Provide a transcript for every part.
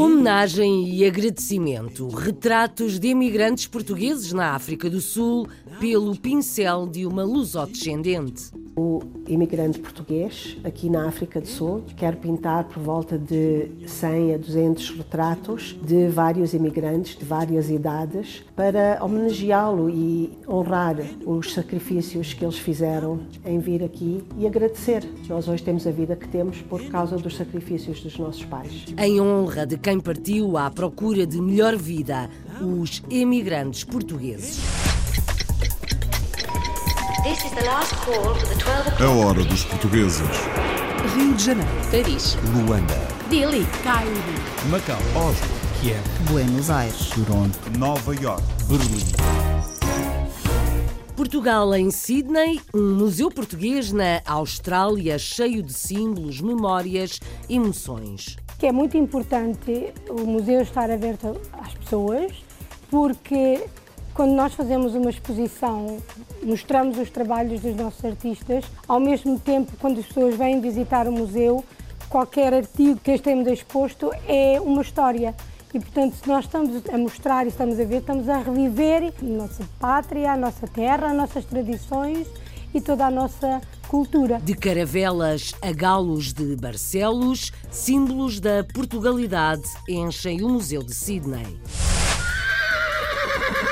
Homenagem e agradecimento. Retratos de imigrantes portugueses na África do Sul pelo pincel de uma lusodescendente. O imigrante português aqui na África do Sul quer pintar por volta de 100 a 200 retratos de vários imigrantes de várias idades para homenageá-lo e honrar os sacrifícios que eles fizeram em vir aqui e agradecer. Nós hoje temos a vida que temos por causa dos sacrifícios dos nossos pais. Em honra de quem partiu à procura de melhor vida, os imigrantes portugueses. A hora dos portugueses. Rio de Janeiro, Paris, Luanda, Delhi, Cairo, Macau, Oslo, Kiev, Buenos Aires, Toronto, Nova York. Berlim. Portugal em Sydney, um museu português na Austrália cheio de símbolos, memórias, emoções. Que é muito importante o museu estar aberto às pessoas, porque quando nós fazemos uma exposição, mostramos os trabalhos dos nossos artistas, ao mesmo tempo, quando as pessoas vêm visitar o museu, qualquer artigo que estejamos exposto é uma história. E, portanto, se nós estamos a mostrar e estamos a ver, estamos a reviver a nossa pátria, a nossa terra, as nossas tradições e toda a nossa cultura. De caravelas a galos de Barcelos, símbolos da Portugalidade enchem o Museu de Sydney.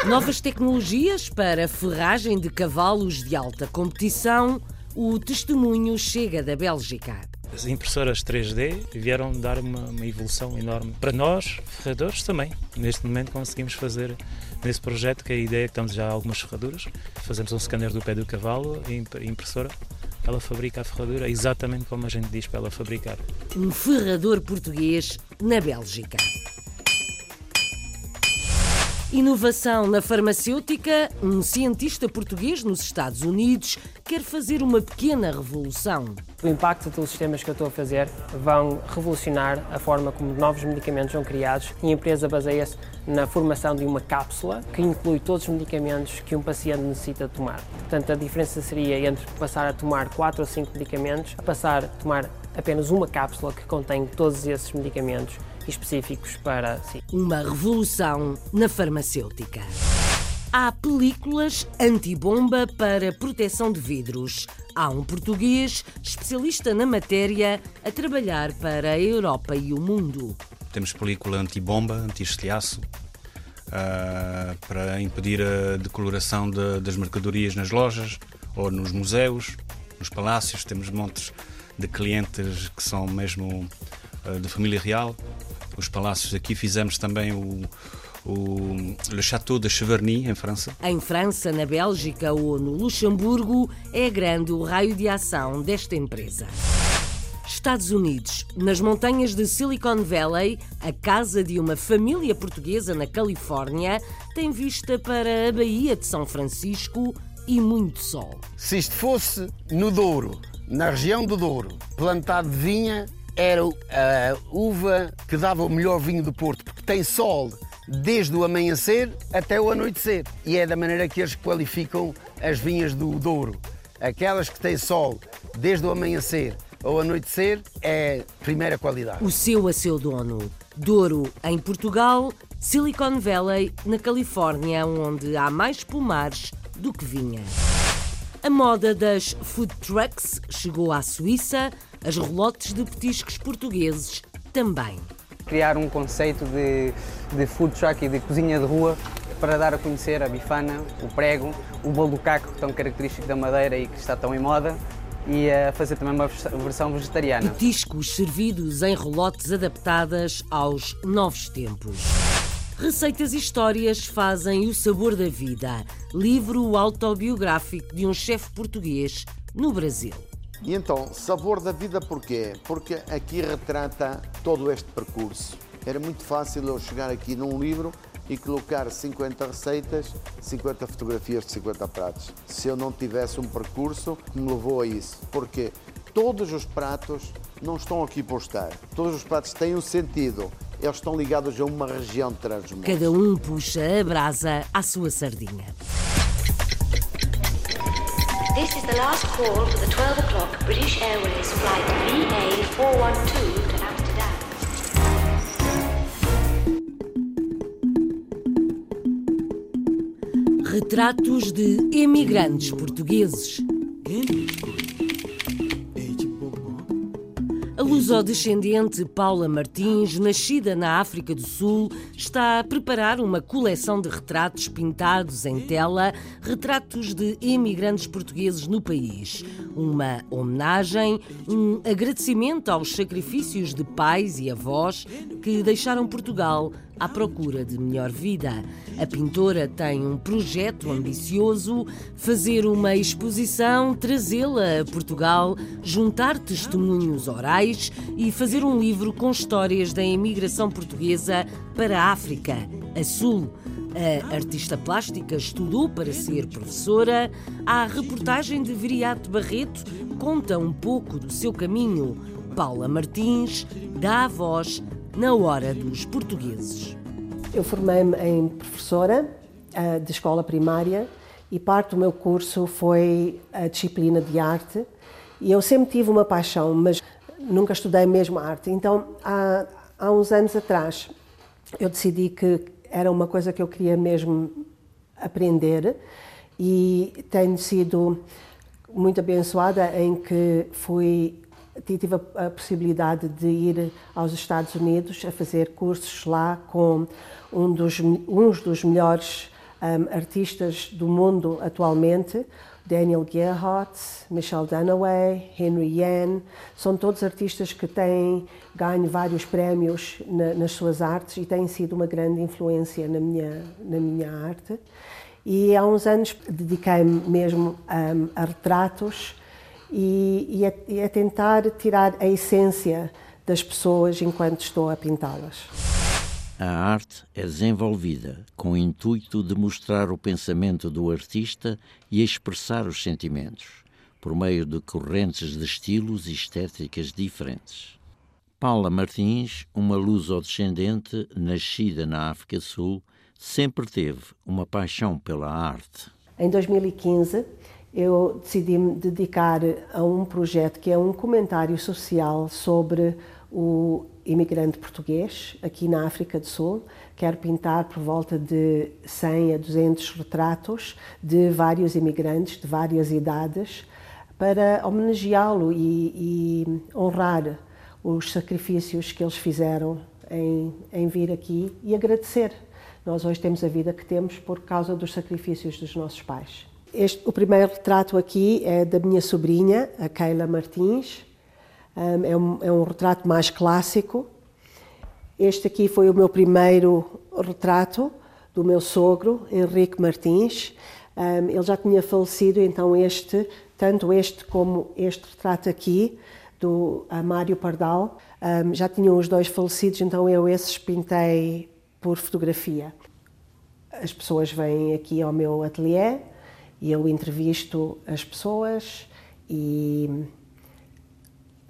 Novas tecnologias para ferragem de cavalos de alta competição. O testemunho chega da Bélgica. As impressoras 3D vieram dar uma, uma, evolução enorme para nós, ferradores também. Neste momento conseguimos fazer nesse projeto, que é a ideia que estamos já algumas ferraduras, fazemos um scanner do pé do cavalo e a impressora ela fabrica a ferradura exatamente como a gente diz para ela fabricar. Um ferrador português na Bélgica. Inovação na farmacêutica. Um cientista português nos Estados Unidos quer fazer uma pequena revolução. O impacto dos sistemas que eu estou a fazer vão revolucionar a forma como novos medicamentos são criados a empresa baseia-se na formação de uma cápsula que inclui todos os medicamentos que um paciente necessita tomar. Portanto, a diferença seria entre passar a tomar 4 ou 5 medicamentos a passar a tomar apenas uma cápsula que contém todos esses medicamentos específicos para si. Uma revolução na farmacêutica. Há películas antibomba para proteção de vidros. Há um português especialista na matéria a trabalhar para a Europa e o mundo. Temos película antibomba, anti-estilhaço, uh, para impedir a decoloração de, das mercadorias nas lojas ou nos museus, nos palácios. Temos montes de clientes que são mesmo uh, de família real. Os palácios aqui fizemos também o o Le Château de Cheverny, em França. Em França, na Bélgica ou no Luxemburgo, é grande o raio de ação desta empresa. Estados Unidos. Nas montanhas de Silicon Valley, a casa de uma família portuguesa na Califórnia tem vista para a Baía de São Francisco e muito sol. Se isto fosse no Douro, na região do Douro, plantado de vinha, era a uva que dava o melhor vinho do Porto, porque tem sol desde o amanhecer até o anoitecer. E é da maneira que eles qualificam as vinhas do Douro. Aquelas que têm sol desde o amanhecer ao anoitecer é primeira qualidade. O seu a seu dono. Douro em Portugal, Silicon Valley na Califórnia, onde há mais pomares do que vinha. A moda das food trucks chegou à Suíça, as relotes de petiscos portugueses também criar um conceito de, de food truck e de cozinha de rua para dar a conhecer a bifana, o prego, o bolo do caco, tão característico da Madeira e que está tão em moda, e a fazer também uma versão vegetariana. Petiscos servidos em relotes adaptadas aos novos tempos. Receitas e histórias fazem o sabor da vida. Livro autobiográfico de um chefe português no Brasil. E então, sabor da vida porquê? Porque aqui retrata todo este percurso. Era muito fácil eu chegar aqui num livro e colocar 50 receitas, 50 fotografias de 50 pratos. Se eu não tivesse um percurso que me levou a isso. Porque todos os pratos não estão aqui por estar. Todos os pratos têm um sentido. Eles estão ligados a uma região de transmundo. Cada um puxa a brasa à sua sardinha. This is the last call to the 12 o'clock British Airways flight VA412 to Amsterdam. Retratos de emigrantes portugueses. A lusodescendente Paula Martins, nascida na África do Sul, está a preparar uma coleção de retratos pintados em tela, retratos de imigrantes portugueses no país. Uma homenagem, um agradecimento aos sacrifícios de pais e avós que deixaram Portugal à procura de melhor vida. A pintora tem um projeto ambicioso: fazer uma exposição, trazê-la a Portugal, juntar testemunhos orais e fazer um livro com histórias da imigração portuguesa para a África, a Sul. A artista plástica estudou para ser professora. A reportagem de Viriato Barreto conta um pouco do seu caminho. Paula Martins dá a voz na hora dos portugueses. Eu formei-me em professora uh, de escola primária e parte do meu curso foi a disciplina de arte. E eu sempre tive uma paixão, mas nunca estudei mesmo arte. Então, há, há uns anos atrás, eu decidi que era uma coisa que eu queria mesmo aprender e tenho sido muito abençoada em que fui tive a, a, possibilidade de ir aos Estados Unidos a fazer cursos lá com um dos, uns dos melhores um, artistas do mundo atualmente, Daniel Gerhardt, Michelle Dunaway, Henry Yan, são todos artistas que têm ganho vários prémios na, nas suas artes e têm sido uma grande influência na minha, na minha arte. E há uns anos dediquei-me mesmo um, a retratos e, e, a, e a tentar tirar a essência das pessoas enquanto estou a pintá-las. A arte é desenvolvida com o intuito de mostrar o pensamento do artista e expressar os sentimentos, por meio de correntes de estilos e estéticas diferentes. Paula Martins, uma luso-descendente nascida na África Sul, sempre teve uma paixão pela arte. Em 2015, eu decidi me dedicar a um projeto que é um comentário social sobre o imigrante português aqui na África do Sul. Quero pintar por volta de 100 a 200 retratos de vários imigrantes de várias idades para homenageá-lo e, e, honrar os sacrifícios que eles fizeram em, em vir aqui e agradecer. Nós hoje temos a vida que temos por causa dos sacrifícios dos nossos pais. Este, o primeiro retrato aqui é da minha sobrinha, a Keila Martins. Um, é, um, é um retrato mais clássico. Este aqui foi o meu primeiro retrato do meu sogro, Henrique Martins. Um, ele já tinha falecido, então este, tanto este como este retrato aqui, do Mário Pardal, um, já tinham os dois falecidos, então eu esses pintei por fotografia. As pessoas vêm aqui ao meu ateliê, e eu entrevisto as pessoas e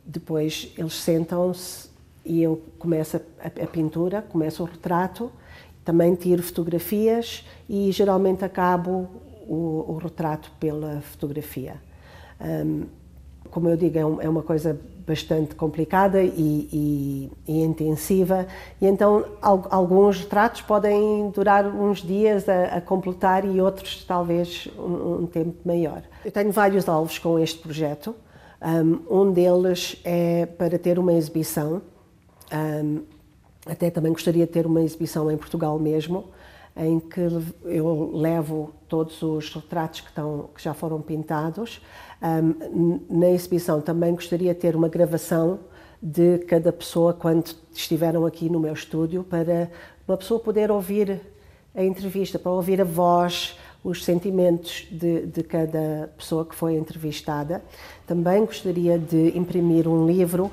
depois eles sentam-se e eu começo a, a, pintura, começo o retrato, também tiro fotografias e geralmente acabo o, o retrato pela fotografia. Um, como eu digo, é, um, é uma coisa bastante complicada e, e, e, intensiva, e então alguns retratos podem durar uns dias a, a completar e outros talvez um, um, tempo maior. Eu tenho vários alvos com este projeto. Um, um deles é para ter uma exibição, até também gostaria de ter uma exibição em Portugal mesmo, em que eu levo todos os retratos que, estão, que já foram pintados. Um, na exibição também gostaria de ter uma gravação de cada pessoa quando estiveram aqui no meu estúdio, para uma pessoa poder ouvir a entrevista, para ouvir a voz, os sentimentos de, de cada pessoa que foi entrevistada. Também gostaria de imprimir um livro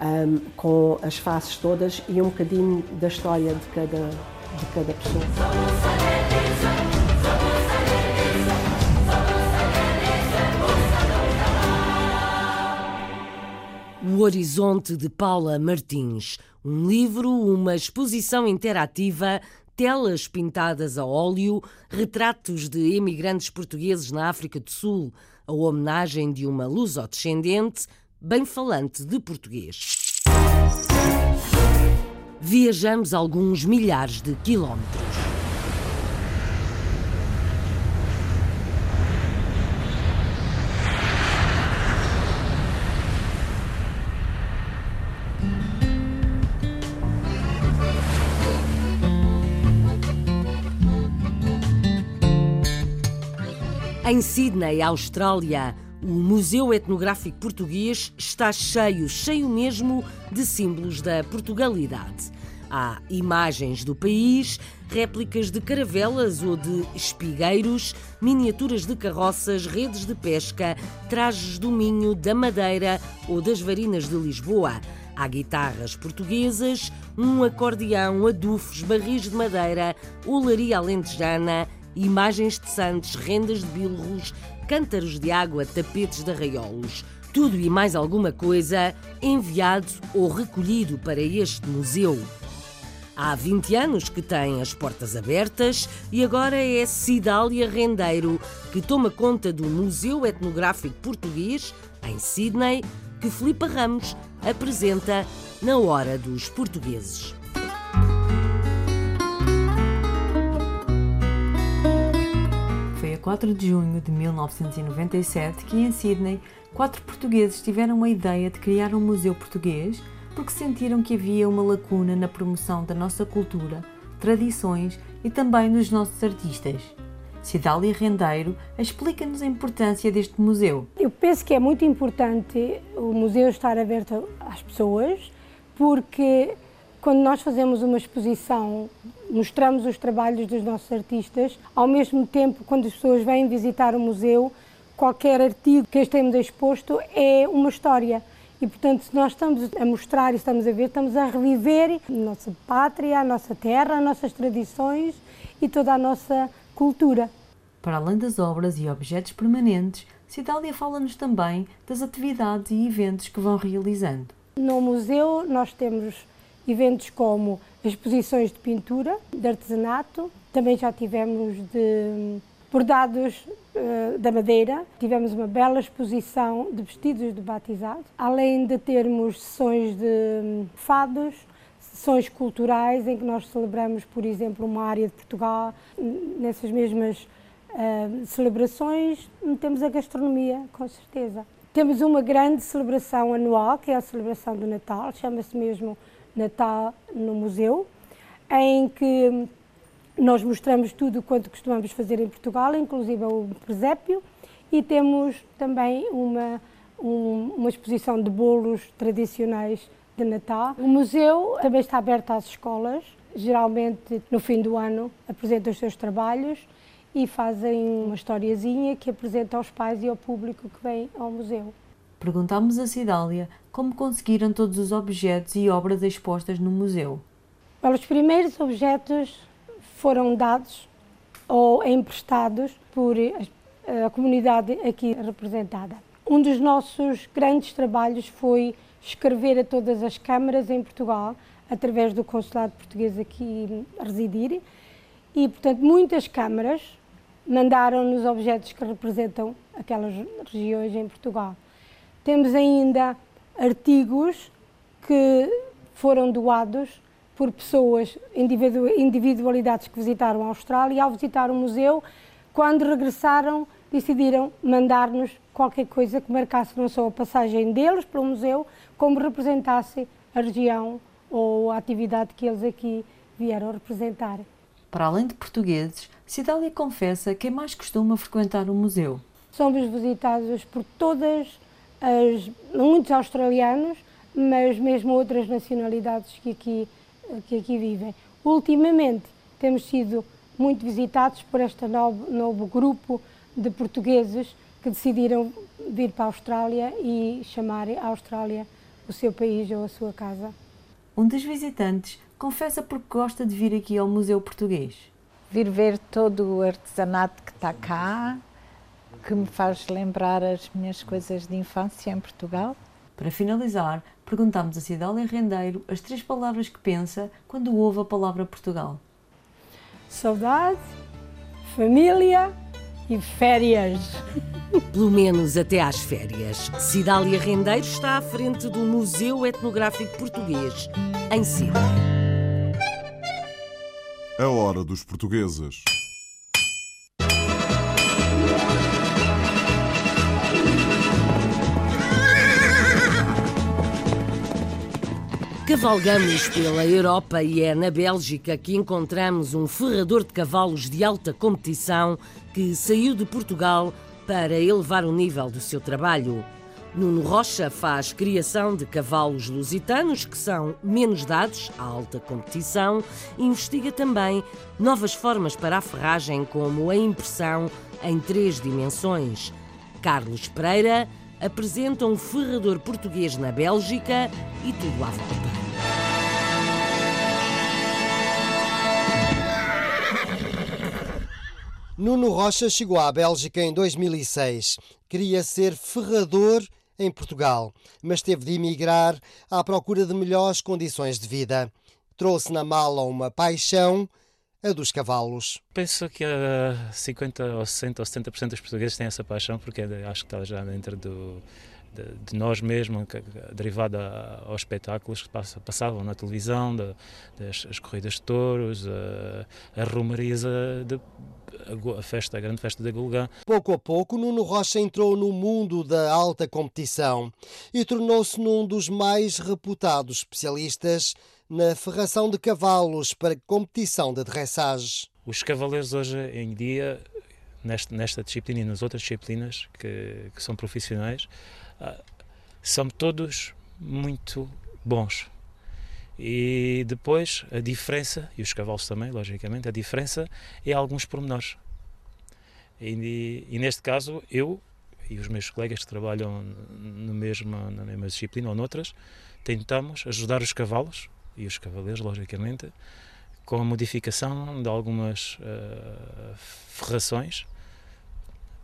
um, com as faces todas e um bocadinho da história de cada de cada pessoa. O Horizonte de Paula Martins, um livro, uma exposição interativa, telas pintadas a óleo, retratos de imigrantes portugueses na África do Sul, a homenagem de uma luso-descendente, bem falante de português viajamos alguns milhares de quilómetros. Em Sydney, Austrália, o Museu Etnográfico Português está cheio, cheio mesmo de símbolos da Portugalidade. Há imagens do país, réplicas de caravelas ou de espigueiros, miniaturas de carroças, redes de pesca, trajes do Minho, da Madeira ou das Varinas de Lisboa. Há guitarras portuguesas, um acordeão, adufes, barris de madeira, olaria alentejana, imagens de santos, rendas de bilros, cântaros de água, tapetes de arraiolos. Tudo e mais alguma coisa enviado ou recolhido para este museu. Há 20 anos que tem as portas abertas e agora é Cidália Rendeiro que toma conta do Museu Etnográfico Português, em Sydney, que Filipa Ramos apresenta na Hora dos Portugueses. 4 de junho de 1997 que, em Sydney, quatro portugueses tiveram a ideia de criar um museu português porque sentiram que havia uma lacuna na promoção da nossa cultura, tradições e também dos nossos artistas. Cidália Rendeiro explica-nos a importância deste museu. Eu penso que é muito importante o museu estar aberto às pessoas, porque quando nós fazemos uma exposição, mostramos os trabalhos dos nossos artistas, ao mesmo tempo, quando as pessoas vêm visitar o museu, qualquer artigo que estejamos exposto é uma história. E, portanto, se nós estamos a mostrar e estamos a ver, estamos a reviver a nossa pátria, a nossa terra, as nossas tradições e toda a nossa cultura. Para além das obras e objetos permanentes, Cidália fala-nos também das atividades e eventos que vão realizando. No museu nós temos eventos como exposições de pintura, de artesanato, também já tivemos de bordados uh, da madeira, tivemos uma bela exposição de vestidos de batizado, além de termos sessões de hum, fados, sessões culturais em que nós celebramos, por exemplo, uma área de Portugal, nessas mesmas uh, celebrações. Temos a gastronomia, com certeza. Temos uma grande celebração anual, que é a celebração do Natal, chama-se mesmo Natal no Museu, em que nós mostramos tudo quanto costumamos fazer em Portugal, inclusive o presépio, e temos também uma, um, uma exposição de bolos tradicionais de Natal. O museu também está aberto às escolas, geralmente no fim do ano apresentam os seus trabalhos e fazem uma historiazinha que apresenta aos pais e ao público que vem ao museu. Perguntámos a Cidália como conseguiram todos os objetos e obras expostas no museu. Os primeiros objetos foram dados ou emprestados por a comunidade aqui representada. Um dos nossos grandes trabalhos foi escrever a todas as câmaras em Portugal, através do consulado português aqui residir, e, portanto, muitas câmaras mandaram-nos objetos que representam aquelas regiões em Portugal. Temos ainda artigos que foram doados por pessoas, individualidades que visitaram a Austrália e ao visitar o museu, quando regressaram, decidiram mandar-nos qualquer coisa que marcasse não só a passagem deles para o museu, como representasse a região ou a atividade que eles aqui vieram representar. Para além de portugueses, Cidália confessa quem mais costuma frequentar o museu. Somos visitados por todas as, muitos australianos, mas mesmo outras nacionalidades que aqui que aqui vivem. Ultimamente temos sido muito visitados por este novo, novo grupo de portugueses que decidiram vir para a Austrália e chamar a Austrália o seu país ou a sua casa. Um dos visitantes confessa porque gosta de vir aqui ao Museu Português. Vir ver todo o artesanato que está cá, que me faz lembrar as minhas coisas de infância em Portugal. Para finalizar, perguntamos a Cidália Rendeiro as três palavras que pensa quando ouve a palavra Portugal. Saudade, família e férias. Pelo menos até às férias. Cidália Rendeiro está à frente do Museu Etnográfico Português, em Sydney. A hora dos portugueses. Cavalgamos pela Europa e é na Bélgica que encontramos um ferrador de cavalos de alta competição que saiu de Portugal para elevar o nível do seu trabalho. Nuno Rocha faz criação de cavalos lusitanos que são menos dados à alta competição e investiga também novas formas para a ferragem, como a impressão em três dimensões. Carlos Pereira apresenta um ferrador português na Bélgica e tudo à volta. Nuno Rocha chegou à Bélgica em 2006. Queria ser ferrador em Portugal, mas teve de emigrar à procura de melhores condições de vida. Trouxe na mala uma paixão, a dos cavalos. Penso que uh, 50 ou 60 ou 70% dos portugueses têm essa paixão, porque acho que está já dentro do, de, de, nós mesmos, derivada aos espetáculos que passavam na televisão, de, das as corridas de touros, a, a romarias, de, a, festa, a grande festa da Gulgã. Pouco a pouco, Nuno Rocha entrou no mundo da alta competição e tornou-se num dos mais reputados especialistas na ferração de cavalos para competição de dressage. Os cavaleiros hoje em dia, nesta, nesta disciplina e nas outras disciplinas que, que são profissionais, uh, são todos muito bons. E depois a diferença, e os cavalos também, logicamente, a diferença é alguns pormenores. E, e neste caso, eu e os meus colegas que trabalham no mesmo, na mesma disciplina ou noutras, tentamos ajudar os cavalos e os cavaleiros, logicamente, com a modificação de algumas uh, ferrações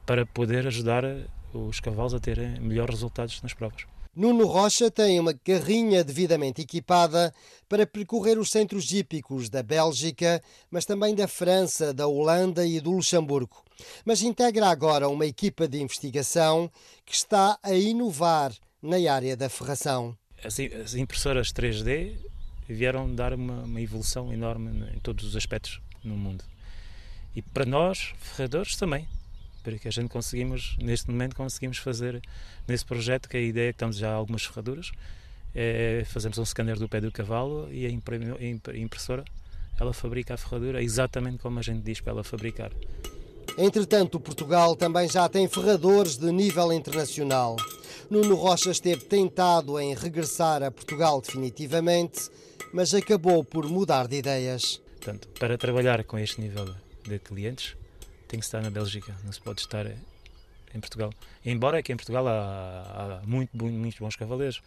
para poder ajudar os cavalos a terem melhores resultados nas provas. Nuno Rocha tem uma carrinha devidamente equipada para percorrer os centros hípicos da Bélgica, mas também da França, da Holanda e do Luxemburgo. Mas integra agora uma equipa de investigação que está a inovar na área da ferração. As, as impressoras 3D vieram dar uma, uma evolução enorme em todos os aspectos no mundo. E para nós, ferradores, também porque a gente conseguimos, neste momento, conseguimos fazer nesse projeto, que a ideia é que estamos já algumas ferraduras, é, fazemos um scanner do pé do cavalo e a impressora ela fabrica a ferradura exatamente como a gente diz para ela fabricar. Entretanto, Portugal também já tem ferradores de nível internacional. Nuno Rocha esteve tentado em regressar a Portugal definitivamente, mas acabou por mudar de ideias. Portanto, para trabalhar com este nível de clientes, tem que estar na Bélgica, não se pode estar em Portugal. Embora aqui em Portugal há, há muito, muito, bons cavaleiros,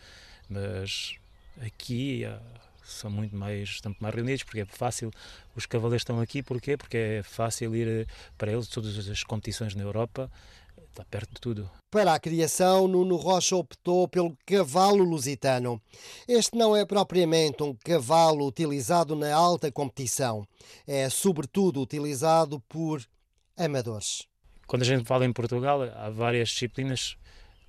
mas aqui há, são muito mais, estão mais reunidos, porque é fácil, os cavaleiros estão aqui, porquê? Porque é fácil ir eh, para eles, todas as competições na Europa, está perto de tudo. Para a criação, Nuno Rocha optou pelo cavalo lusitano. Este não é propriamente um cavalo utilizado na alta competição, é sobretudo utilizado por amadores. Quando a gente fala em Portugal, há várias disciplinas,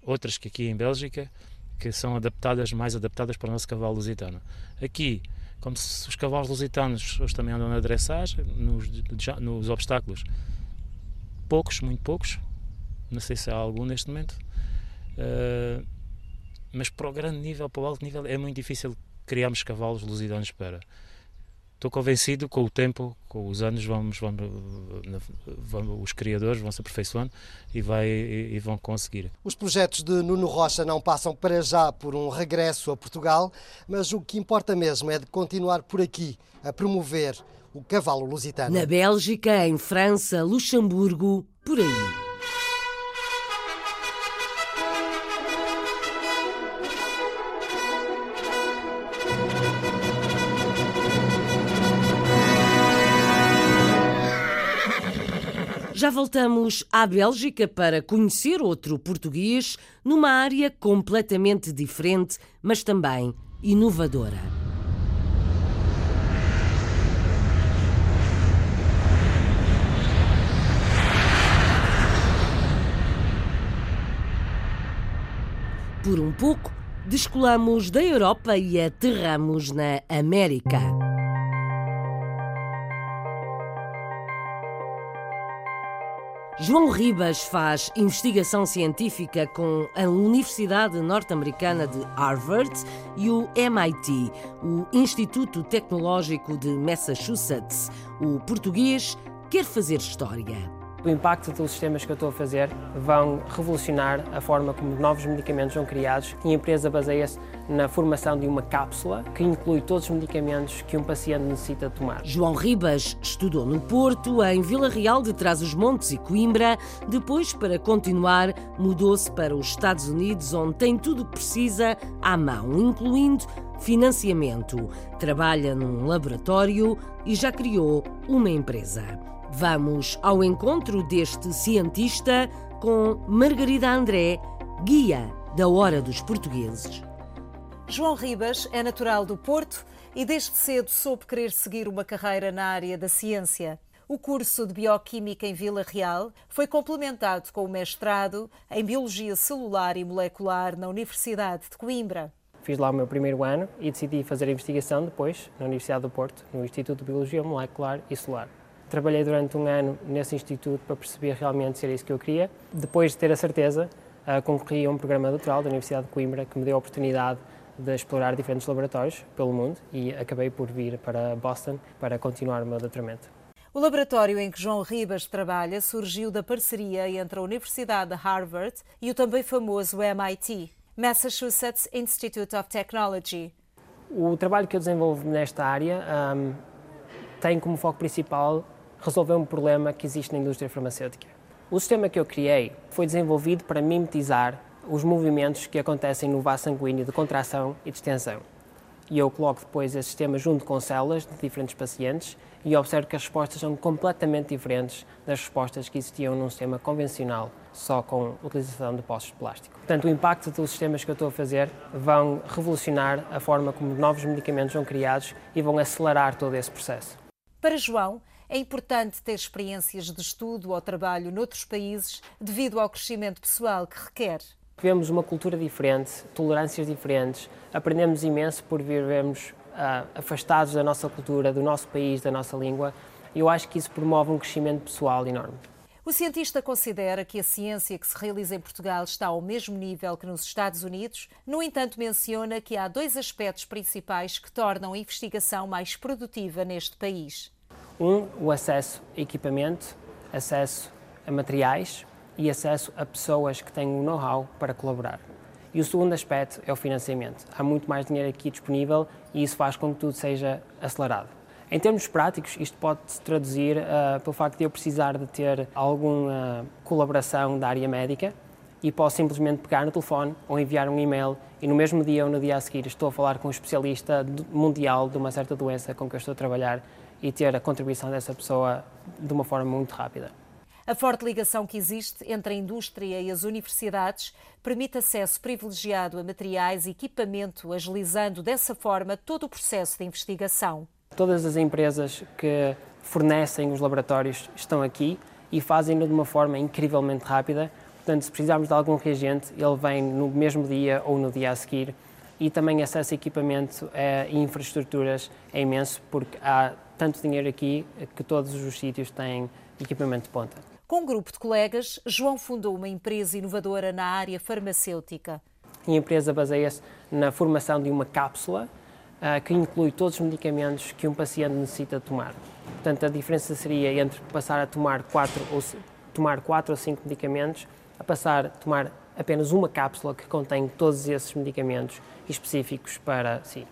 outras que aqui em Bélgica, que são adaptadas, mais adaptadas para o nosso cavalo lusitano. Aqui, como se os cavalos lusitanos hoje também andam na dressagem, nos, nos obstáculos, poucos, muito poucos, não sei se há algum neste momento, uh, mas para o grande nível, para o alto nível, é muito difícil criarmos cavalos lusitanos para estou convencido com o tempo, com os anos, vamos, vamos, vamos os criadores vão se aperfeiçoando e, vai, e, e, vão conseguir. Os projetos de Nuno Rocha não passam para já por um regresso a Portugal, mas o que importa mesmo é de continuar por aqui a promover o cavalo lusitano. Na Bélgica, em França, Luxemburgo, por aí. Já voltamos à Bélgica para conhecer outro português numa área completamente diferente, mas também inovadora. Por um pouco, descolamos da Europa e aterramos na América. João Ribas faz investigação científica com a Universidade Norte-Americana de Harvard e o MIT, o Instituto Tecnológico de Massachusetts. O português quer fazer história. O impacto dos sistemas que eu estou a fazer vão revolucionar a forma como novos medicamentos são criados e a empresa baseia-se na formação de uma cápsula que inclui todos os medicamentos que um paciente necessita tomar. João Ribas estudou no Porto, em Vila Real de Trás-os-Montes e Coimbra. Depois, para continuar, mudou-se para os Estados Unidos, onde tem tudo o que precisa à mão, incluindo financiamento. Trabalha num laboratório e já criou uma empresa. Vamos ao encontro deste cientista com Margarida André, guia da Hora dos Portugueses. João Ribas é natural do Porto e desde cedo soube querer seguir uma carreira na área da ciência. O curso de Bioquímica em Vila Real foi complementado com o mestrado em Biologia Celular e Molecular na Universidade de Coimbra. Fiz lá o meu primeiro ano e decidi fazer a investigação depois na Universidade do Porto, no Instituto de Biologia Molecular e Celular. Trabalhei durante um ano nesse instituto para perceber realmente se era isso que eu queria. Depois de ter a certeza, uh, concorri a um programa doutoral da Universidade de Coimbra que me deu a oportunidade de explorar diferentes laboratórios pelo mundo e acabei por vir para Boston para continuar o meu doutoramento. O laboratório em que João Ribas trabalha surgiu da parceria entre a Universidade de Harvard e o também famoso MIT, Massachusetts Institute of Technology. O trabalho que eu desenvolvo nesta área um, tem como foco principal resolver um problema que existe na indústria farmacêutica. O sistema que eu criei foi desenvolvido para mimetizar os movimentos que acontecem no vaso sanguíneo de contração e de extensão. E eu coloco depois esse sistema junto com células de diferentes pacientes e observo que as respostas são completamente diferentes das respostas que existiam num sistema convencional, só com utilização de postos de plástico. Portanto, o impacto dos sistemas que eu estou a fazer vão revolucionar a forma como novos medicamentos são criados e vão acelerar todo esse processo. Para João, é importante ter experiências de estudo ou trabalho noutros países devido ao crescimento pessoal que requer. Vemos uma cultura diferente, tolerâncias diferentes, aprendemos imenso por vivermos uh, afastados da nossa cultura, do nosso país, da nossa língua, eu acho que isso promove um crescimento pessoal enorme. O cientista considera que a ciência que se realiza em Portugal está ao mesmo nível que nos Estados Unidos, no entanto, menciona que há dois aspectos principais que tornam a investigação mais produtiva neste país. Um, o acesso a equipamento, acesso a materiais e acesso a pessoas que têm o know-how para colaborar. E o segundo aspecto é o financiamento. Há muito mais dinheiro aqui disponível e isso faz com que tudo seja acelerado. Em termos práticos, isto pode se traduzir uh, pelo facto de eu precisar de ter alguma colaboração da área médica e posso simplesmente pegar no telefone ou enviar um e-mail e no mesmo dia ou no dia a seguir estou a falar com um especialista mundial de uma certa doença com que eu estou a trabalhar e ter a contribuição dessa pessoa de uma forma muito rápida. A forte ligação que existe entre a indústria e as universidades permite acesso privilegiado a materiais e equipamento, agilizando dessa forma todo o processo de investigação. Todas as empresas que fornecem os laboratórios estão aqui e fazem-no de uma forma incrivelmente rápida. Portanto, se precisarmos de algum reagente, ele vem no mesmo dia ou no dia a seguir. E também acesso a equipamento e infraestruturas é imenso, porque há tanto dinheiro aqui que todos os sítios têm equipamento de ponta. Com um grupo de colegas, João fundou uma empresa inovadora na área farmacêutica. A empresa baseia-se na formação de uma cápsula uh, que inclui todos os medicamentos que um paciente necessita tomar. Portanto, a diferença seria entre passar a tomar quatro ou, tomar quatro ou cinco medicamentos a passar a tomar apenas uma cápsula que contém todos esses medicamentos específicos para si.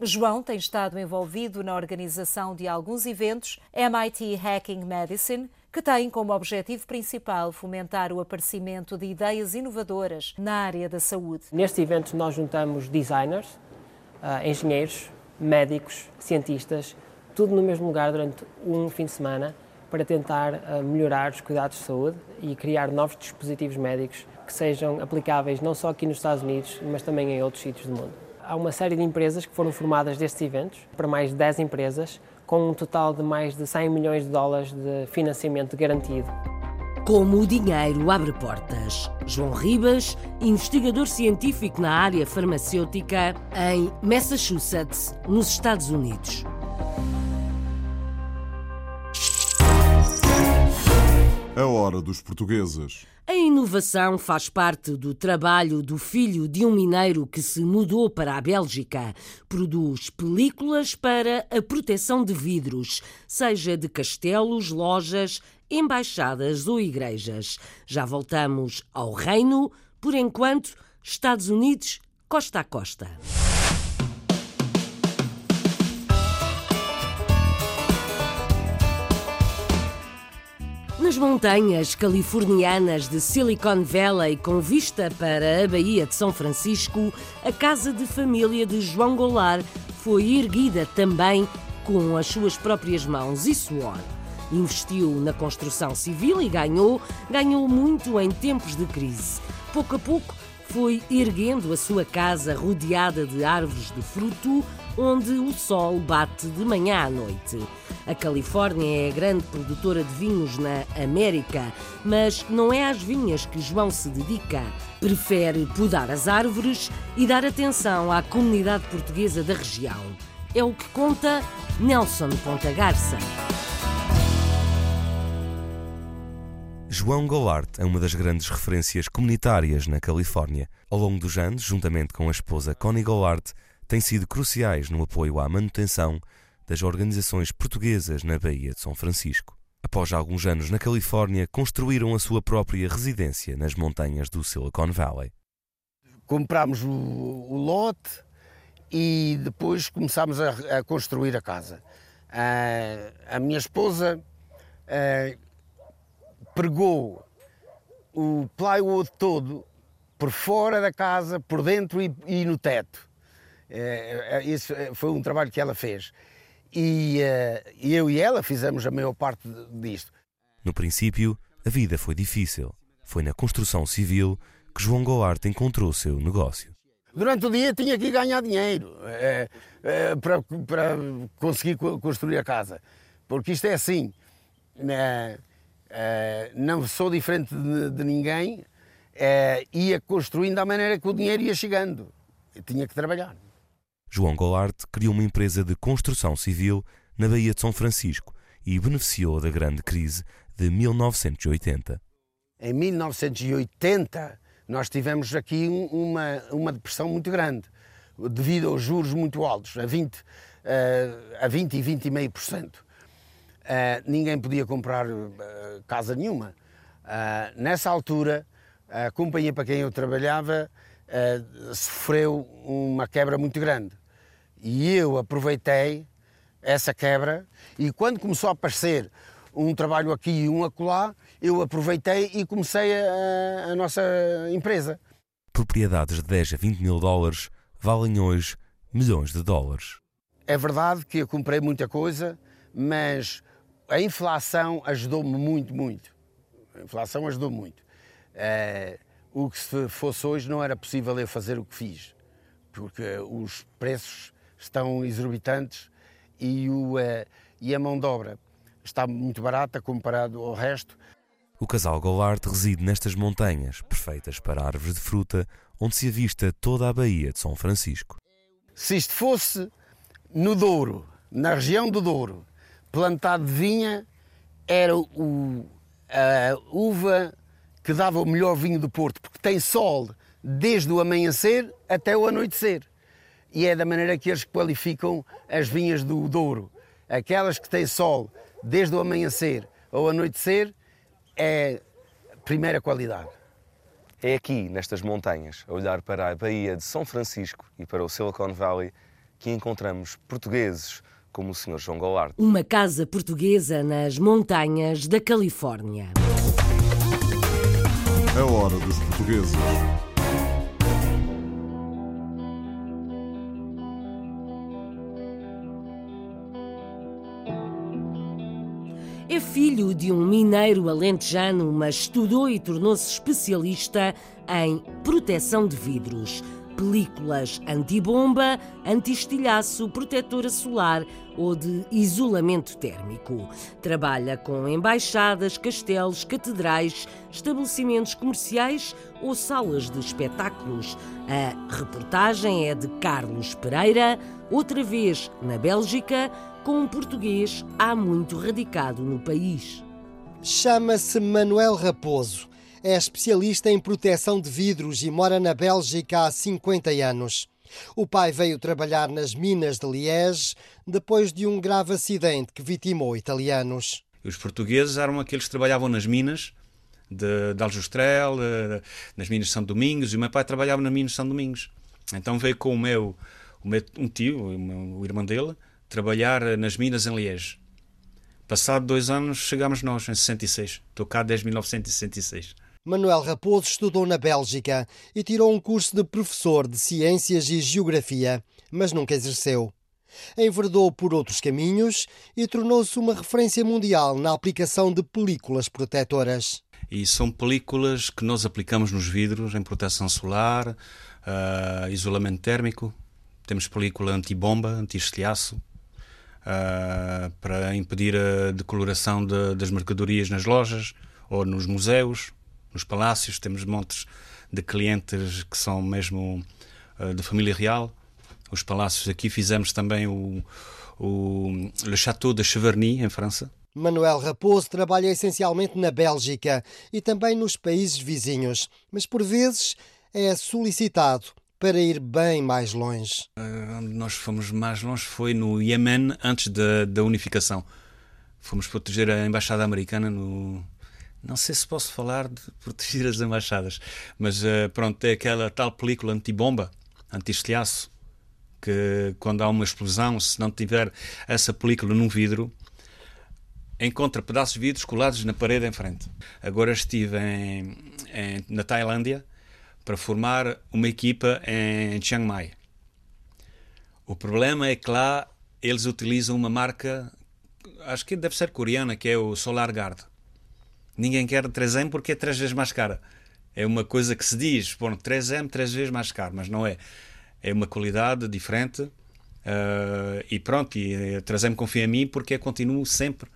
João tem estado envolvido na organização de alguns eventos MIT Hacking Medicine, que têm como objetivo principal fomentar o aparecimento de ideias inovadoras na área da saúde. Neste evento nós juntamos designers, uh, engenheiros, médicos, cientistas, tudo no mesmo lugar durante um fim de semana para tentar uh, melhorar os cuidados de saúde e criar novos dispositivos médicos que sejam aplicáveis não só aqui nos Estados Unidos, mas também em outros sítios do mundo há uma série de empresas que foram formadas destes eventos, para mais de 10 empresas, com um total de mais de 100 milhões de dólares de financiamento garantido. Como o dinheiro abre portas. João Ribas, investigador científico na área farmacêutica em Massachusetts, nos Estados Unidos. A hora dos portugueses. A inovação faz parte do trabalho do filho de um mineiro que se mudou para a Bélgica. Produz películas para a proteção de vidros, seja de castelos, lojas, embaixadas ou igrejas. Já voltamos ao reino, por enquanto, Estados Unidos, costa a costa. Nas montanhas californianas de Silicon Valley, com vista para a Baía de São Francisco, a casa de família de João Goulart foi erguida também com as suas próprias mãos e suor. Investiu na construção civil e ganhou, ganhou muito em tempos de crise. Pouco a pouco foi erguendo a sua casa rodeada de árvores de fruto, onde o sol bate de manhã à noite. A Califórnia é a grande produtora de vinhos na América, mas não é às vinhas que João se dedica. Prefere podar as árvores e dar atenção à comunidade portuguesa da região. É o que conta Nelson Ponta Garça. João Goulart é uma das grandes referências comunitárias na Califórnia. Ao longo dos anos, juntamente com a esposa Connie Goulart, têm sido cruciais no apoio à manutenção das organizações portuguesas na Baía de São Francisco. Após alguns anos na Califórnia, construíram a sua própria residência nas montanhas do Silicon Valley. Comprámos o, o lote e depois começámos a, a construir a casa. Uh, a minha esposa uh, pregou o plywood todo por fora da casa, por dentro e, e no teto. Uh, isso foi um trabalho que ela fez e uh, eu e ela fizemos a maior parte disto. No princípio, a vida foi difícil. Foi na construção civil que João Goulart encontrou o seu negócio. Durante o dia tinha que ganhar dinheiro é, é, para, para conseguir construir a casa. Porque isto é assim, é, não sou diferente de, de ninguém, ia construindo da maneira que o dinheiro ia chegando. Eu tinha que trabalhar. João Goulart criou uma empresa de construção civil na Baía de São Francisco e beneficiou da grande crise de 1980. Em 1980, nós tivemos aqui uma, uma depressão muito grande, devido aos juros muito altos, a 20, uh, a 20 e 20,5%. Uh, ninguém podia comprar uh, casa nenhuma. Nessa altura, a companhia para quem eu trabalhava sofreu uma quebra muito grande. E eu aproveitei essa quebra e quando começou a aparecer um trabalho aqui e um acolá, eu aproveitei e comecei a, a nossa empresa. Propriedades de 10 a 20 mil dólares valem hoje milhões de dólares. É verdade que eu comprei muita coisa, mas a inflação ajudou-me muito, muito. A inflação ajudou muito. É, o que se fosse hoje não era possível eu fazer o que fiz, porque os preços estão exorbitantes e, o, uh, e a mão de obra está muito barata comparado ao resto. O casal Goulart reside nestas montanhas, perfeitas para árvores de fruta, onde se avista toda a Baía de São Francisco. Se isto fosse no Douro, na região do Douro, plantado de vinha, era o, a uva que dava o melhor vinho do Porto, porque tem sol desde o amanhecer até o anoitecer e é da maneira que eles qualificam as vinhas do Douro. Aquelas que têm sol desde o amanhecer ao anoitecer é primeira qualidade. É aqui, nestas montanhas, a olhar para a Baía de São Francisco e para o Silicon Valley, que encontramos portugueses como o Sr. João Goulart. Uma casa portuguesa nas montanhas da Califórnia. A hora dos portugueses. Filho de um mineiro alentejano, mas estudou e tornou-se especialista em proteção de vidros. Películas antibomba, anti-estilhaço, protetora solar ou de isolamento térmico. Trabalha com embaixadas, castelos, catedrais, estabelecimentos comerciais ou salas de espetáculos. A reportagem é de Carlos Pereira, outra vez na Bélgica, com um português há muito radicado no país. Chama-se Manuel Raposo. É especialista em proteção de vidros e mora na Bélgica há 50 anos. O pai veio trabalhar nas minas de Liège depois de um grave acidente que vitimou italianos. Os portugueses eram aqueles que trabalhavam nas minas de, de Aljustrel, eh, nas minas de São Domingos, e o meu pai trabalhava nas minas de São Domingos. Então veio com o meu, o meu um tio, o irmão dele, trabalhar nas minas em Liège. Passado dois anos chegámos nós, em 66. Estou cá desde 1966. Manuel Raposo estudou na Bélgica e tirou um curso de professor de Ciências e Geografia, mas nunca exerceu. Enverdou por outros caminhos e tornou-se uma referência mundial na aplicação de películas protetoras. E são películas que nós aplicamos nos vidros em proteção solar, uh, isolamento térmico. Temos película antibomba, anti-estilhaço, uh, para impedir a decoloração de, das mercadorias nas lojas ou nos museus nos palácios, temos montes de clientes que são mesmo uh, de família real. Os palácios aqui fizemos também o, o Le Château de Cheverny, em França. Manuel Raposo trabalha essencialmente na Bélgica e também nos países vizinhos, mas por vezes é solicitado para ir bem mais longe. Uh, onde nós fomos mais longe foi no Iêmen, antes da, da unificação. Fomos proteger a embaixada americana no, não sei se posso falar de proteger as embaixadas, mas uh, pronto, é aquela tal película antibomba, anti-estilhaço, que quando há uma explosão, se não tiver essa película num vidro, encontra pedaços de vidros colados na parede em frente. Agora estive em, em, na Tailândia para formar uma equipa em Chiang Mai. O problema é que lá eles utilizam uma marca, acho que deve ser coreana, que é o Solar Guard Ninguém quer 3M porque é três vezes mais cara. É uma coisa que se diz, bom, 3M três vezes mais caro, mas não é. É uma qualidade diferente uh, e pronto, e a 3M confia em mim porque eu continuo sempre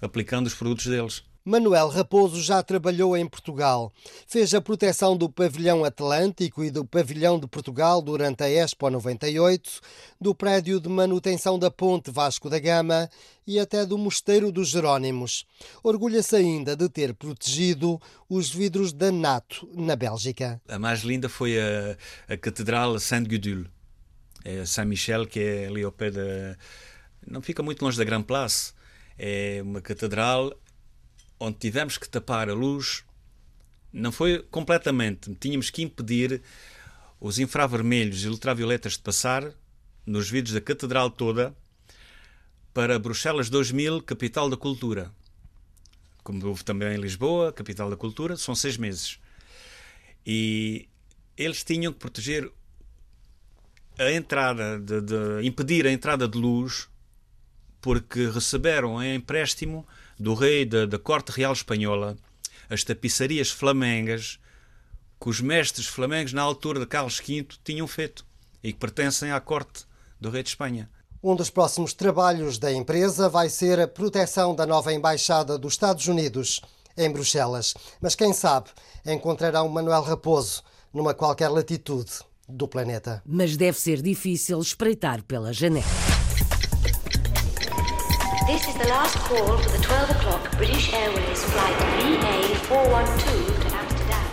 aplicando os produtos deles. Manuel Raposo já trabalhou em Portugal. Fez a proteção do pavilhão Atlântico e do pavilhão de Portugal durante a Expo 98, do prédio de manutenção da Ponte Vasco da Gama e até do Mosteiro dos Jerónimos. Orgulha-se ainda de ter protegido os vidros da NATO na Bélgica. A mais linda foi a, a Catedral Saint-Gudule, é Saint-Michel, que é ali ao pé da. Não fica muito longe da Grand Place. É uma catedral onde tivemos que tapar a luz, não foi completamente, tínhamos que impedir os infravermelhos e ultravioletas de passar nos vidros da catedral toda para Bruxelas 2000, capital da cultura. Como houve também em Lisboa, capital da cultura, são seis meses. E eles tinham que proteger a entrada, de, de impedir a entrada de luz, porque receberam em empréstimo do rei da, da corte real espanhola, as tapiçarias flamengas que os mestres flamengos na altura de Carlos V tinham feito e que pertencem à corte do rei de Espanha. Um dos próximos trabalhos da empresa vai ser a proteção da nova embaixada dos Estados Unidos em Bruxelas. Mas quem sabe encontrarão Manuel Raposo numa qualquer latitude do planeta. Mas deve ser difícil espreitar pela janela. This is the last call for the 12 o'clock British Airways flight VA412 to Amsterdam.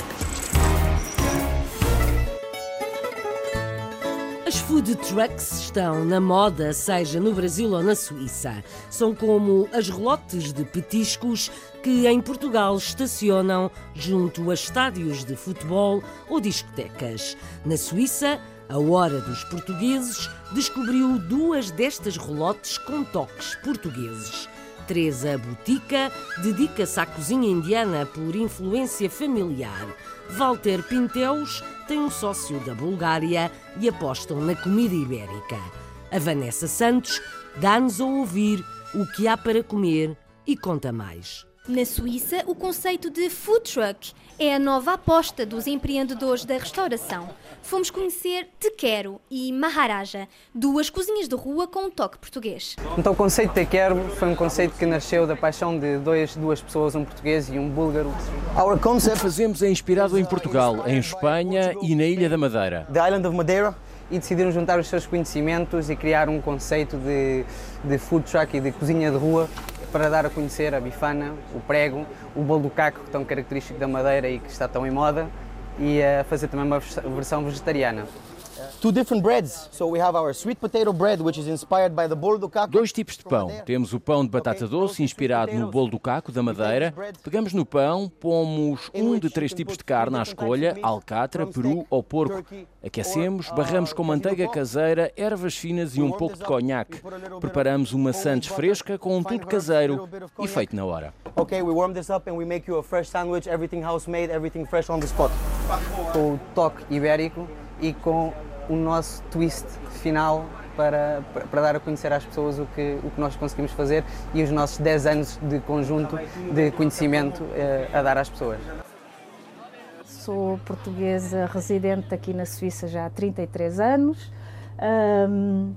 As food trucks estão na moda, seja no Brasil ou na Suíça. São como as relotes de petiscos que em Portugal estacionam junto a estádios de futebol ou discotecas. Na Suíça, a Hora dos Portugueses descobriu duas destas relotes com toques portugueses. Teresa Botica dedica-se à cozinha indiana por influência familiar. Walter Pinteus tem um sócio da Bulgária e apostam na comida ibérica. A Vanessa Santos dá-nos a ouvir o que há para comer e conta mais. Na Suíça, o conceito de food truck é a nova aposta dos empreendedores da restauração. Fomos conhecer Tequero e Maharaja, duas cozinhas de rua com um toque português. Então o conceito de Tequero foi um conceito que nasceu da paixão de dois, duas pessoas, um português e um búlgaro. O que fazemos é inspirado em Portugal, em Espanha e na Ilha da Madeira. The Island of Madeira e decidiram juntar os seus conhecimentos e criar um conceito de, de food truck e de cozinha de rua para dar a conhecer a bifana, o prego, o bolo do caco, tão característico da Madeira e que está tão em moda, e a fazer também uma versão vegetariana. Two different breads. So we have our sweet potato bread, which is inspired by the bolo do caco. Dois tipos de pão. Temos o pão de batata doce, inspirado no bolo do caco da Madeira. Pegamos no pão, pomos um de três tipos de carne à escolha, alcatra, peru ou porco. Aquecemos, barramos com manteiga caseira, ervas finas e um pouco de conhaque. Preparamos uma sandes fresca com um tudo caseiro e feito na hora. Okay, we warm this up and we make you a fresh sandwich, everything house made, everything fresh on the spot. Com o toque ibérico e com o nosso twist final para, para dar a conhecer às pessoas o que, o que nós conseguimos fazer e os nossos 10 anos de conjunto de conhecimento eh, a dar às pessoas. Sou portuguesa residente aqui na Suíça já há 33 anos. Um,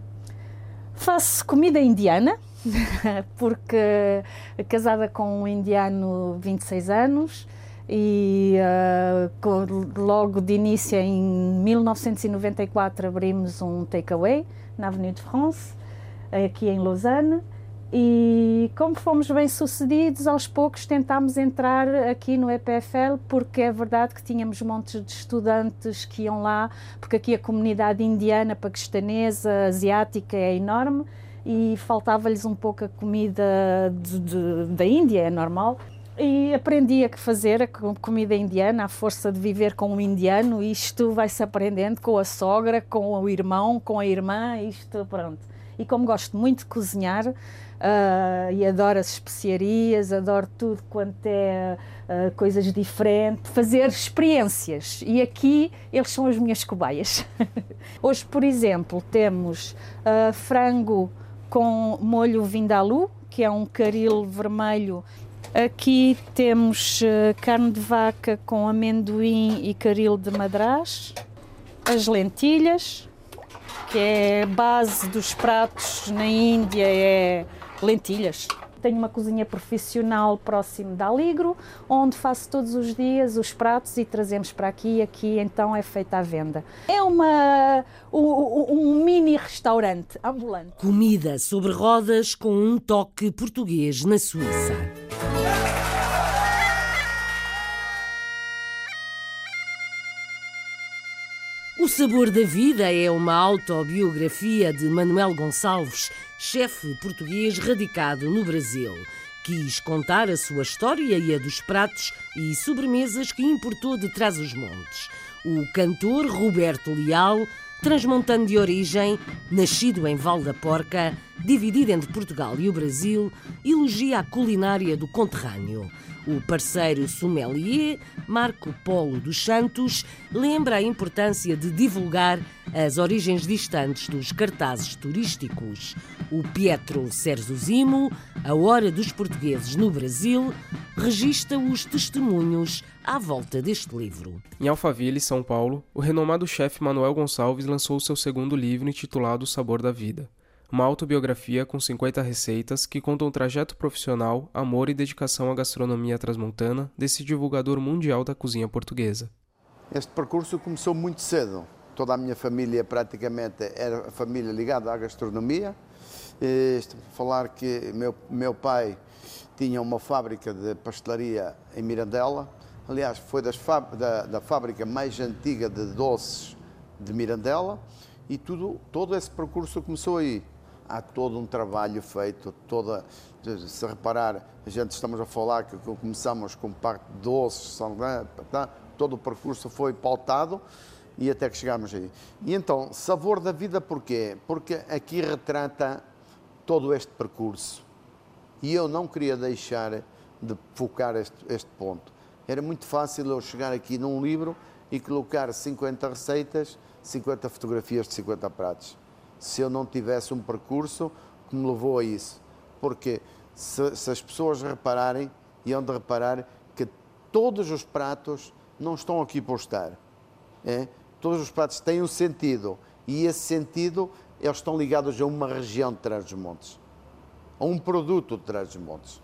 faço comida indiana, porque casada com um indiano 26 anos e uh, logo de início em 1994 abrimos um takeaway na Avenue de France, aqui em Lausanne. E como fomos bem sucedidos, aos poucos tentámos entrar aqui no EPFL, porque é verdade que tínhamos montes de estudantes que iam lá, porque aqui a comunidade indiana, paquistanesa, asiática é enorme e faltava-lhes um pouco a comida de, de, da Índia, é normal e aprendi a fazer a comida indiana, a força de viver com um indiano. Isto vai-se aprendendo com a sogra, com o irmão, com a irmã, isto pronto. E como gosto muito de cozinhar uh, e adoro as especiarias, adoro tudo quanto é uh, coisas diferentes, fazer experiências. E aqui eles são as minhas cobaias. Hoje, por exemplo, temos uh, frango com molho vindaloo, que é um caril vermelho Aqui temos uh, carne de vaca com amendoim e caril de madrás, as lentilhas, que é base dos pratos na Índia, é lentilhas. Tenho uma cozinha profissional próximo da Aligro, onde faço todos os dias os pratos e trazemos para aqui e aqui então é feita à venda. É uma, um, um mini restaurante ambulante. Comida sobre rodas com um toque português na Suíça. O Sabor da Vida é uma autobiografia de Manuel Gonçalves, chefe português radicado no Brasil. Quis contar a sua história e a dos pratos e sobremesas que importou de trás os montes. O cantor Roberto Leal, transmontano de origem, nascido em Val da Porca, dividido entre Portugal e o Brasil, elogia a culinária do conterrâneo. O parceiro sommelier, Marco Polo dos Santos, lembra a importância de divulgar as origens distantes dos cartazes turísticos. O Pietro Serzuzimo, A Hora dos Portugueses no Brasil, registra os testemunhos à volta deste livro. Em Alphaville, São Paulo, o renomado chefe Manuel Gonçalves lançou seu segundo livro intitulado O Sabor da Vida uma autobiografia com 50 receitas que contam o trajeto profissional, amor e dedicação à gastronomia transmontana desse divulgador mundial da cozinha portuguesa. Este percurso começou muito cedo. Toda a minha família praticamente era a família ligada à gastronomia. Este, falar que meu, meu pai tinha uma fábrica de pastelaria em Mirandela. Aliás, foi da, da fábrica mais antiga de doces de Mirandela e tudo, todo esse percurso começou aí há todo um trabalho feito, toda, se reparar, a gente estamos a falar que começamos com parte de doces, todo o percurso foi pautado e até que chegámos aí. E então, sabor da vida porquê? Porque aqui retrata todo este percurso. E eu não queria deixar de focar este, este ponto. Era muito fácil eu chegar aqui num livro e colocar 50 receitas, 50 fotografias de 50 pratos se eu não tivesse um percurso que me levou a isso. Porque se, se as pessoas repararem, iam de reparar que todos os pratos não estão aqui por estar. É? Todos os pratos têm um sentido e esse sentido eles estão ligados a uma região de Trás-os-Montes, a um produto de Trás-os-Montes.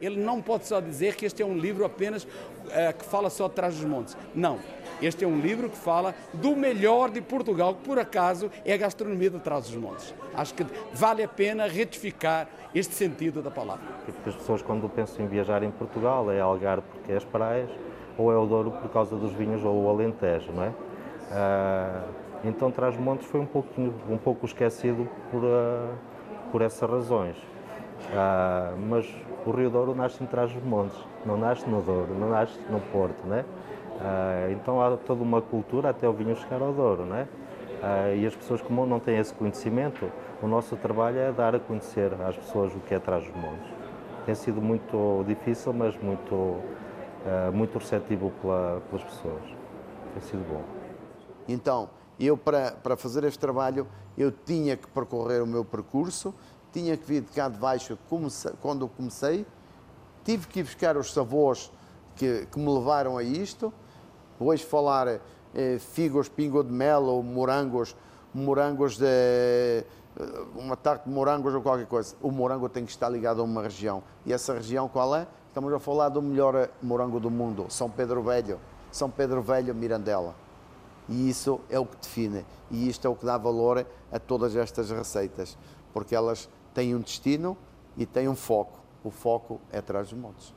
ele não pode só dizer que este é um livro apenas é, que fala só de trás dos montes. Não. Este é um livro que fala do melhor de Portugal, que por acaso é a gastronomia de trás dos montes. Acho que vale a pena retificar este sentido da palavra. Porque as pessoas, quando pensam em viajar em Portugal, é Algarve porque é as praias, ou é o Douro por causa dos vinhos, ou o Alentejo, não é? Ah, então, Trás-Montes foi um, pouquinho, um pouco esquecido por, uh, por essas razões. Uh, mas o Rio Douro nasce em Trás-os-Montes, não nasce no Douro, não nasce no Porto, né? Uh, então há toda uma cultura até o vinho chegar ao Douro, né? e as pessoas como não têm esse conhecimento, o nosso trabalho é dar a conhecer às pessoas o que é Trás-os-Montes. Tem sido muito difícil, mas muito, muito receptivo pela, pelas pessoas. Tem sido bom. Então, eu, para, para fazer este trabalho, eu tinha que percorrer o meu percurso, tinha que vir de cá de baixo quando comecei, tive que ir buscar os sabores que, que me levaram a isto. Hoje falar eh, figos, pingo de mel ou morangos, morangos de eh, uma tarte de morangos ou qualquer coisa. O morango tem que estar ligado a uma região. E essa região qual é? Estamos a falar do melhor morango do mundo, São Pedro Velho. São Pedro Velho, Mirandela. E isso é o que define, e isto é o que dá valor a todas estas receitas, porque elas têm um destino e têm um foco. O foco é atrás dos montes.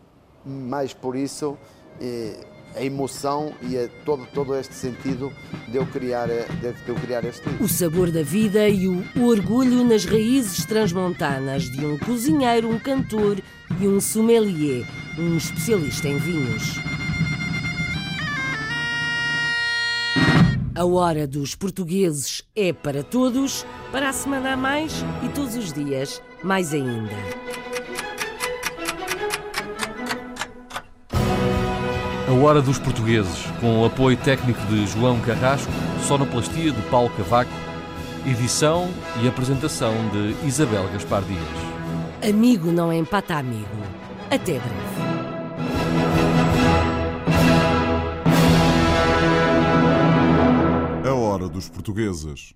Mais por isso, eh, a emoção e todo, todo este sentido de eu, criar, de eu criar este livro. O sabor da vida e o orgulho nas raízes transmontanas de um cozinheiro, um cantor e um sommelier, um especialista em vinhos. A hora dos portugueses é para todos, para a semana a mais e todos os dias mais ainda. A Hora dos Portugueses, com o apoio técnico de João Carrasco, sonoplastia de Paulo Cavaco, edição e apresentação de Isabel Gaspar Dias. Amigo não empata amigo. Até breve. Dos Portugueses.